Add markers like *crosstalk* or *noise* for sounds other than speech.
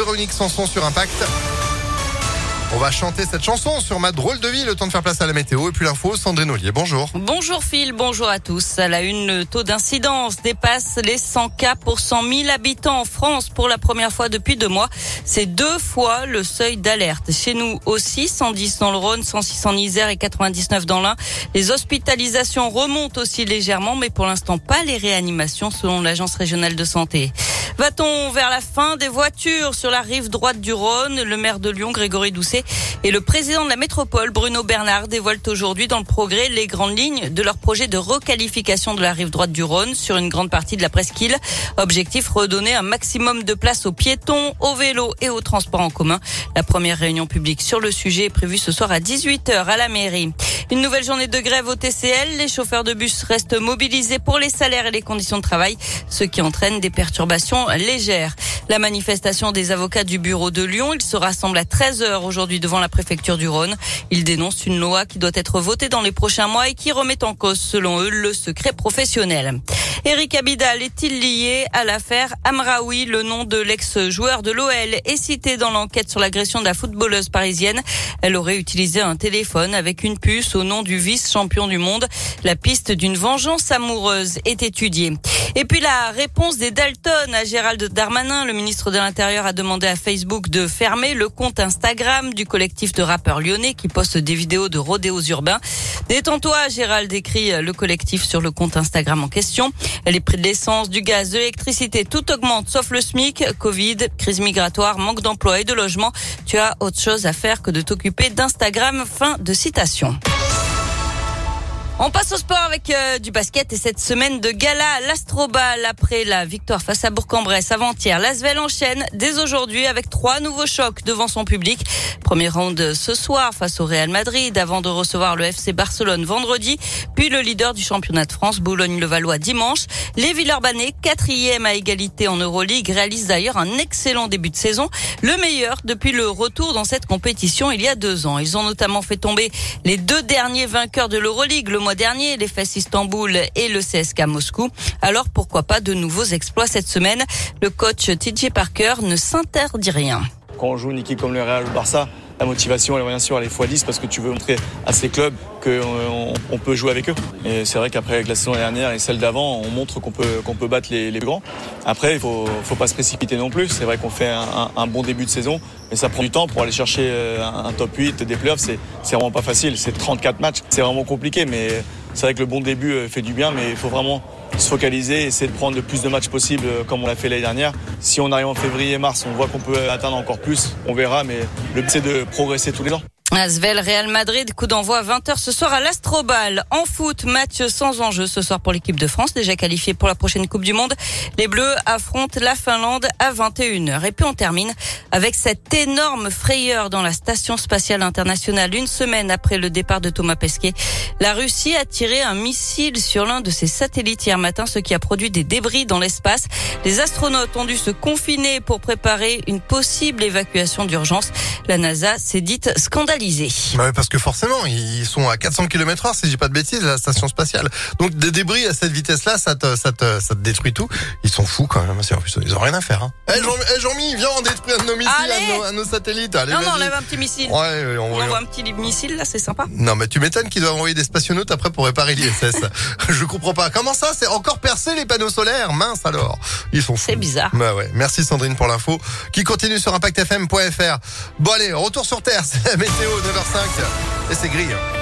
Véronique Sanson sur Impact. On va chanter cette chanson sur ma drôle de vie, le temps de faire place à la météo et puis l'info, Sandrine Ollier, bonjour. Bonjour Phil, bonjour à tous. À la une, le taux d'incidence dépasse les 100 cas pour 100 000 habitants en France pour la première fois depuis deux mois. C'est deux fois le seuil d'alerte. Chez nous aussi, 110 dans le Rhône, 106 en Isère et 99 dans l'Ain. Les hospitalisations remontent aussi légèrement, mais pour l'instant pas les réanimations selon l'Agence régionale de santé. Va-t-on vers la fin des voitures sur la rive droite du Rhône? Le maire de Lyon, Grégory Doucet, et le président de la métropole, Bruno Bernard, dévoilent aujourd'hui dans le progrès les grandes lignes de leur projet de requalification de la rive droite du Rhône sur une grande partie de la presqu'île. Objectif, redonner un maximum de place aux piétons, aux vélos et aux transports en commun. La première réunion publique sur le sujet est prévue ce soir à 18h à la mairie. Une nouvelle journée de grève au TCL. Les chauffeurs de bus restent mobilisés pour les salaires et les conditions de travail, ce qui entraîne des perturbations légères. La manifestation des avocats du bureau de Lyon, ils se rassemblent à 13h aujourd'hui devant la préfecture du Rhône. Ils dénoncent une loi qui doit être votée dans les prochains mois et qui remet en cause, selon eux, le secret professionnel. Eric Abidal est-il lié à l'affaire Amraoui Le nom de l'ex-joueur de l'OL est cité dans l'enquête sur l'agression de la footballeuse parisienne. Elle aurait utilisé un téléphone avec une puce au nom du vice-champion du monde. La piste d'une vengeance amoureuse est étudiée. Et puis la réponse des Dalton à Gérald Darmanin, le ministre de l'Intérieur a demandé à Facebook de fermer le compte Instagram du collectif de rappeurs lyonnais qui poste des vidéos de rodéos urbains. Détends-toi, Gérald écrit le collectif sur le compte Instagram en question. Les prix de l'essence, du gaz, de l'électricité, tout augmente sauf le SMIC, Covid, crise migratoire, manque d'emploi et de logement. Tu as autre chose à faire que de t'occuper d'Instagram. Fin de citation. On passe au sport avec euh, du basket et cette semaine de gala à l'Astrobal après la victoire face à Bourg-en-Bresse avant-hier. L'Asvel enchaîne dès aujourd'hui avec trois nouveaux chocs devant son public. Premier round ce soir face au Real Madrid avant de recevoir le FC Barcelone vendredi, puis le leader du championnat de France Boulogne-le-Valois dimanche. Les Villeurbanais, quatrième à égalité en Euroleague, réalisent d'ailleurs un excellent début de saison, le meilleur depuis le retour dans cette compétition il y a deux ans. Ils ont notamment fait tomber les deux derniers vainqueurs de l'Euroleague le dernier, les Fesses Istanbul et le CSK Moscou. Alors pourquoi pas de nouveaux exploits cette semaine? Le coach TJ Parker ne s'interdit rien. Quand on joue une comme le Real Barça, la motivation, elle bien sûr, elle est x10 parce que tu veux montrer à ces clubs qu'on on peut jouer avec eux. Et c'est vrai qu'après la saison dernière et celle d'avant, on montre qu'on peut, qu'on peut battre les, grands. Après, il faut, faut pas se précipiter non plus. C'est vrai qu'on fait un, un, bon début de saison, mais ça prend du temps pour aller chercher euh, un, top 8 des playoffs. C'est, c'est vraiment pas facile. C'est 34 matchs. C'est vraiment compliqué, mais c'est vrai que le bon début euh, fait du bien, mais il faut vraiment se focaliser, essayer de prendre le plus de matchs possible euh, comme on l'a fait l'année dernière. Si on arrive en février-mars, on voit qu'on peut atteindre encore plus, on verra, mais le but c'est de progresser tous les ans. Asvel Real Madrid, coup d'envoi 20h ce soir à l'Astrobal. En foot, match sans enjeu ce soir pour l'équipe de France, déjà qualifiée pour la prochaine Coupe du Monde. Les Bleus affrontent la Finlande à 21h. Et puis on termine avec cette énorme frayeur dans la station spatiale internationale une semaine après le départ de Thomas Pesquet. La Russie a tiré un missile sur l'un de ses satellites hier matin, ce qui a produit des débris dans l'espace. Les astronautes ont dû se confiner pour préparer une possible évacuation d'urgence. La NASA s'est dite bah parce que forcément, ils sont à 400 km heure, si j'ai pas de bêtises, la station spatiale. Donc des débris à cette vitesse-là, ça te, ça, te, ça te détruit tout. Ils sont fous quand même. Ils ont rien à faire. Hein. Eh, Jean, eh, Jean-Mi, viens, on détruit un de nos missiles, à nos, à nos, satellites. Allez, non, non, on enlève un petit missile. Ouais, on, on envoie un petit missile, là, c'est sympa. Non, mais tu m'étonnes qu'ils doivent envoyer des spationautes après pour réparer l'ISS. *laughs* Je comprends pas. Comment ça, c'est encore percé les panneaux solaires? Mince alors. Ils sont fous. C'est bizarre. Bah ouais. Merci Sandrine pour l'info. Qui continue sur ImpactFM.fr. Bon allez, retour sur Terre, *laughs* c'est la météo 9h05 et c'est gris.